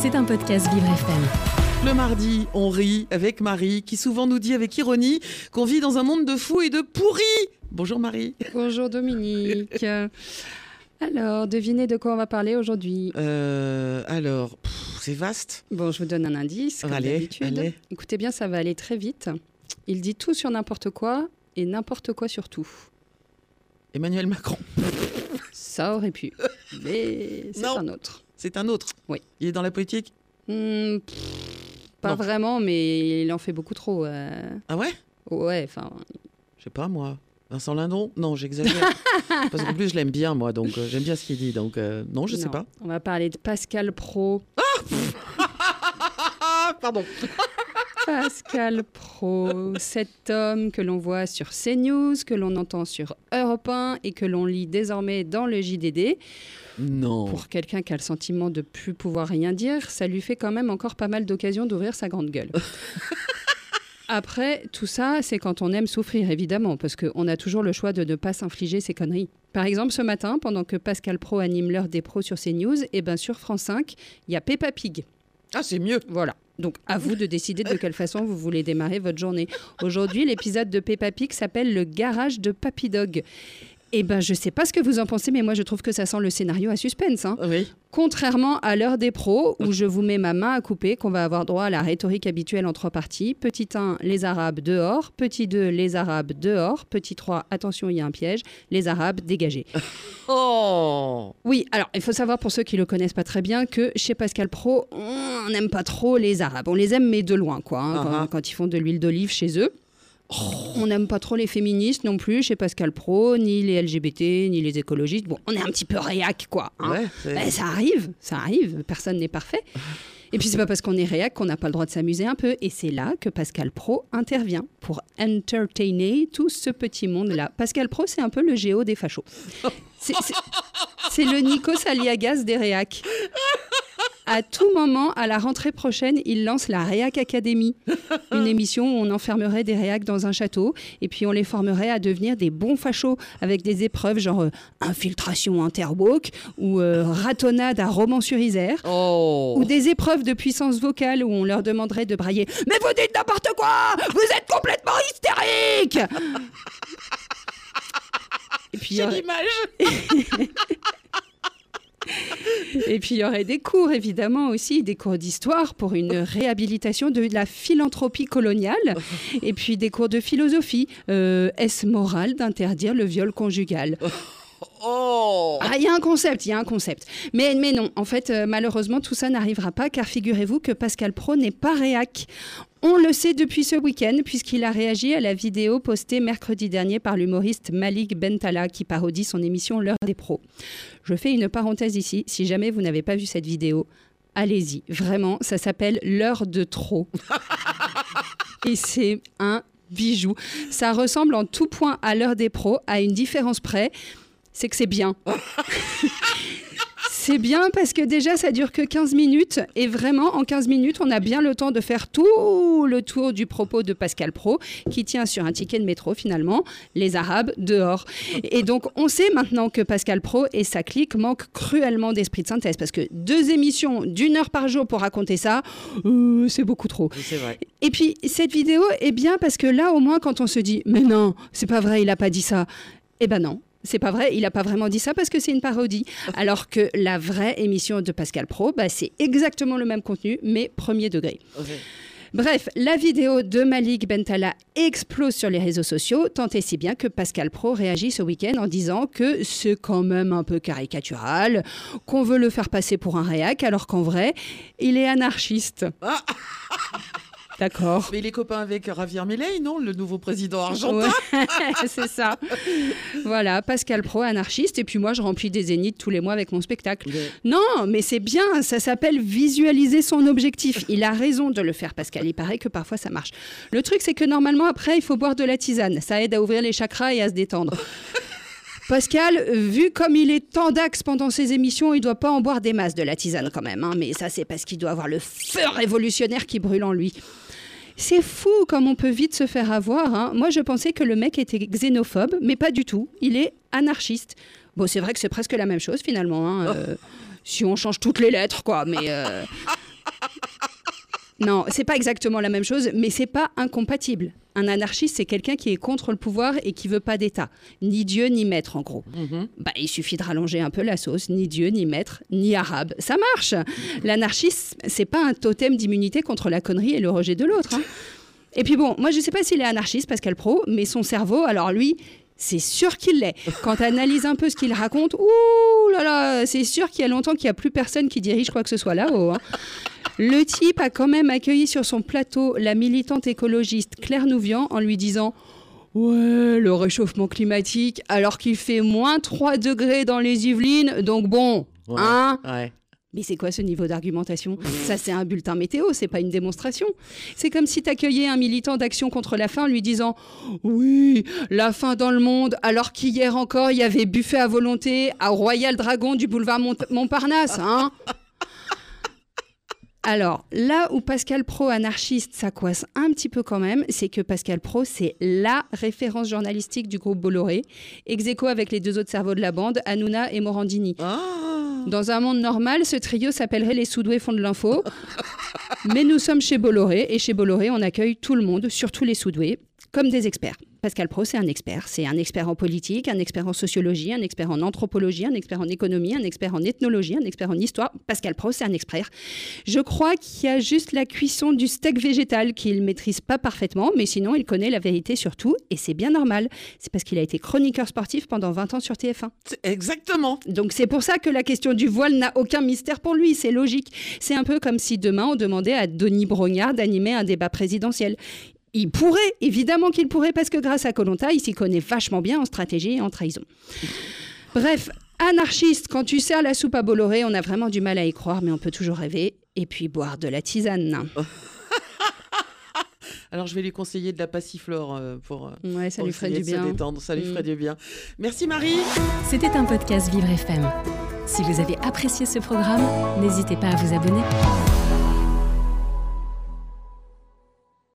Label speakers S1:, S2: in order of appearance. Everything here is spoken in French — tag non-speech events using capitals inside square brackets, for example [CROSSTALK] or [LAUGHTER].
S1: C'est un podcast Vivre FM.
S2: Le mardi, on rit avec Marie, qui souvent nous dit avec ironie qu'on vit dans un monde de fous et de pourris. Bonjour Marie.
S3: Bonjour Dominique. Alors, devinez de quoi on va parler aujourd'hui.
S2: Euh, alors, c'est vaste.
S3: Bon, je vous donne un indice, comme
S2: Allez,
S3: d'habitude.
S2: allez.
S3: Écoutez bien, ça va aller très vite. Il dit tout sur n'importe quoi et n'importe quoi sur tout.
S2: Emmanuel Macron.
S3: Ça aurait pu, mais c'est un autre.
S2: C'est un autre.
S3: Oui.
S2: Il est dans la politique
S3: Hmm, pff, pas
S2: Non.
S3: vraiment, mais il en fait beaucoup trop. euh.
S2: Ah ouais?
S3: Ouais, enfin,
S2: Je sais pas moi. Vincent Lindon? Non, j'exagère. [LAUGHS] Parce qu'en plus, je l'aime bien moi, donc euh, j'aime bien ce qu'il dit. Donc euh, non, je sais
S3: non.
S2: pas.
S3: On va parler de Pascal Pro.
S2: Ah, [LAUGHS] pardon.
S3: Pascal Pro, cet homme que l'on voit sur CNews, que l'on entend sur Europe 1 et que l'on lit désormais dans le JDD.
S2: Non.
S3: Pour quelqu'un qui a le sentiment de plus pouvoir rien dire, ça lui fait quand même encore pas mal d'occasions d'ouvrir sa grande gueule. [LAUGHS] Après, tout ça, c'est quand on aime souffrir, évidemment, parce qu'on a toujours le choix de ne pas s'infliger ces conneries. Par exemple, ce matin, pendant que Pascal Pro anime l'heure des pros sur CNews, et ben sur France 5, il y a Peppa Pig.
S2: Ah, c'est mieux.
S3: Voilà. Donc, à vous de décider de quelle façon vous voulez démarrer votre journée. Aujourd'hui, l'épisode de Peppa Pig s'appelle Le garage de Papy Dog. Eh ben, je sais pas ce que vous en pensez, mais moi, je trouve que ça sent le scénario à suspense. hein.
S2: Oui.
S3: Contrairement à l'heure des pros, où je vous mets ma main à couper, qu'on va avoir droit à la rhétorique habituelle en trois parties. Petit 1, les Arabes dehors. Petit 2, les Arabes dehors. Petit 3, attention, il y a un piège. Les Arabes dégagés. [LAUGHS]
S2: Oh
S3: Oui, alors il faut savoir pour ceux qui le connaissent pas très bien que chez Pascal Pro, on n'aime pas trop les Arabes. On les aime mais de loin, quoi. hein,
S2: Ah
S3: quand,
S2: ah.
S3: quand ils font de l'huile d'olive chez eux. On n'aime pas trop les féministes non plus chez Pascal Pro, ni les LGBT, ni les écologistes. Bon, on est un petit peu réac, quoi. hein.
S2: Ouais,
S3: Ben, ça arrive, ça arrive. Personne n'est parfait. Et puis c'est pas parce qu'on est réac qu'on n'a pas le droit de s'amuser un peu. Et c'est là que Pascal Pro intervient pour entertainer tout ce petit monde-là. Pascal Pro, c'est un peu le géo des fachos. C'est- le Nikos Aliagas des réacs. À tout moment, à la rentrée prochaine, il lance la Réac Academy, [LAUGHS] une émission où on enfermerait des réacs dans un château et puis on les formerait à devenir des bons fachos avec des épreuves genre euh, infiltration interwalk ou euh, ratonnade à Romans-sur-Isère.
S2: Oh.
S3: Ou des épreuves de puissance vocale où on leur demanderait de brailler Mais vous dites n'importe quoi! Vous êtes complètement hystérique! [LAUGHS] Et puis
S2: J'ai
S3: aurait-
S2: l'image [LAUGHS]
S3: et puis il y aurait des cours, évidemment, aussi, des cours d'histoire pour une réhabilitation de la philanthropie coloniale. Et puis des cours de philosophie. Euh, Est-ce moral d'interdire le viol conjugal?
S2: Oh
S3: Ah, il y a un concept, il y a un concept. Mais, mais non, en fait, euh, malheureusement, tout ça n'arrivera pas, car figurez-vous que Pascal Pro n'est pas réac. On le sait depuis ce week-end, puisqu'il a réagi à la vidéo postée mercredi dernier par l'humoriste Malik Bentala, qui parodie son émission L'heure des pros. Je fais une parenthèse ici, si jamais vous n'avez pas vu cette vidéo, allez-y, vraiment, ça s'appelle L'heure de trop. [LAUGHS] Et c'est un bijou. Ça ressemble en tout point à l'heure des pros, à une différence près, c'est que c'est bien. [LAUGHS] C'est bien parce que déjà ça dure que 15 minutes et vraiment en 15 minutes on a bien le temps de faire tout le tour du propos de Pascal Pro qui tient sur un ticket de métro finalement les Arabes dehors. Et donc on sait maintenant que Pascal Pro et sa clique manquent cruellement d'esprit de synthèse parce que deux émissions d'une heure par jour pour raconter ça, euh, c'est beaucoup trop.
S2: C'est vrai.
S3: Et puis cette vidéo est bien parce que là au moins quand on se dit mais non, c'est pas vrai, il a pas dit ça. Eh ben non. C'est pas vrai, il a pas vraiment dit ça parce que c'est une parodie. Alors que la vraie émission de Pascal Pro, bah, c'est exactement le même contenu, mais premier degré. Bref, la vidéo de Malik Bentala explose sur les réseaux sociaux, tant et si bien que Pascal Pro réagit ce week-end en disant que c'est quand même un peu caricatural, qu'on veut le faire passer pour un réac, alors qu'en vrai, il est anarchiste.
S2: Ah [LAUGHS]
S3: D'accord.
S2: Mais il est copain avec Javier Milei, non Le nouveau président argentin
S3: Ouais, [LAUGHS] c'est ça. Voilà, Pascal Pro, anarchiste, et puis moi, je remplis des zéniths tous les mois avec mon spectacle. Non, mais c'est bien, ça s'appelle visualiser son objectif. Il a raison de le faire, Pascal. Il paraît que parfois ça marche. Le truc, c'est que normalement, après, il faut boire de la tisane. Ça aide à ouvrir les chakras et à se détendre. Pascal, vu comme il est tendax pendant ses émissions, il doit pas en boire des masses de la tisane quand même. hein. Mais ça, c'est parce qu'il doit avoir le feu révolutionnaire qui brûle en lui. C'est fou comme on peut vite se faire avoir. hein. Moi, je pensais que le mec était xénophobe, mais pas du tout. Il est anarchiste. Bon, c'est vrai que c'est presque la même chose finalement. hein. Euh, Si on change toutes les lettres, quoi. Mais. euh, Non, c'est pas exactement la même chose, mais c'est pas incompatible. Un anarchiste, c'est quelqu'un qui est contre le pouvoir et qui veut pas d'État. Ni Dieu, ni maître, en gros.
S2: Mhm.
S3: Bah, il suffit de rallonger un peu la sauce. Ni Dieu, ni maître, ni arabe. Ça marche. L'anarchisme, c'est pas un totem d'immunité contre la connerie et le rejet de l'autre. hein. Et puis bon, moi je sais pas s'il est anarchiste, Pascal Pro, mais son cerveau, alors lui, c'est sûr qu'il l'est. Quand tu analyses un peu ce qu'il raconte, ouh là là, c'est sûr qu'il y a longtemps qu'il n'y a plus personne qui dirige quoi que ce soit là-haut. hein. Le type a quand même accueilli sur son plateau la militante écologiste Claire Nouvian en lui disant Ouais, le réchauffement climatique, alors qu'il fait moins 3 degrés dans les Yvelines, donc bon,
S2: Ouais.
S3: hein
S2: Ouais.
S3: mais c'est quoi ce niveau d'argumentation? Ça, c'est un bulletin météo, c'est pas une démonstration. C'est comme si t'accueillais un militant d'action contre la faim en lui disant Oui, la faim dans le monde, alors qu'hier encore, il y avait buffet à volonté à Royal Dragon du boulevard Mont- Montparnasse, hein alors, là où Pascal Pro, anarchiste, ça coince un petit peu quand même, c'est que Pascal Pro, c'est la référence journalistique du groupe Bolloré, ex aequo avec les deux autres cerveaux de la bande, Hanouna et Morandini.
S2: Ah.
S3: Dans un monde normal, ce trio s'appellerait les Soudoués font de l'info. Mais nous sommes chez Bolloré et chez Bolloré, on accueille tout le monde, surtout les Soudoués, comme des experts. Pascal Pro, c'est un expert. C'est un expert en politique, un expert en sociologie, un expert en anthropologie, un expert en économie, un expert en ethnologie, un expert en histoire. Pascal Pro, c'est un expert. Je crois qu'il y a juste la cuisson du steak végétal qu'il maîtrise pas parfaitement, mais sinon, il connaît la vérité sur tout et c'est bien normal. C'est parce qu'il a été chroniqueur sportif pendant 20 ans sur TF1.
S2: C'est- Exactement.
S3: Donc c'est pour ça que la question du voile n'a aucun mystère pour lui, c'est logique. C'est un peu comme si demain on demandait à Denis Brognard d'animer un débat présidentiel. Il pourrait, évidemment qu'il pourrait, parce que grâce à Colonta, il s'y connaît vachement bien en stratégie et en trahison. Bref, anarchiste, quand tu sers la soupe à Bolloré, on a vraiment du mal à y croire, mais on peut toujours rêver. Et puis boire de la tisane. [LAUGHS]
S2: Alors je vais lui conseiller de la passiflore euh, pour, euh,
S3: Ouais, ça
S2: pour
S3: lui ferait
S2: essayer
S3: du
S2: de se
S3: bien.
S2: détendre. Ça lui
S3: Mm.
S2: ferait du bien. Merci Marie.
S1: C'était un podcast Vivre FM. Si vous avez apprécié ce programme, n'hésitez pas à vous abonner.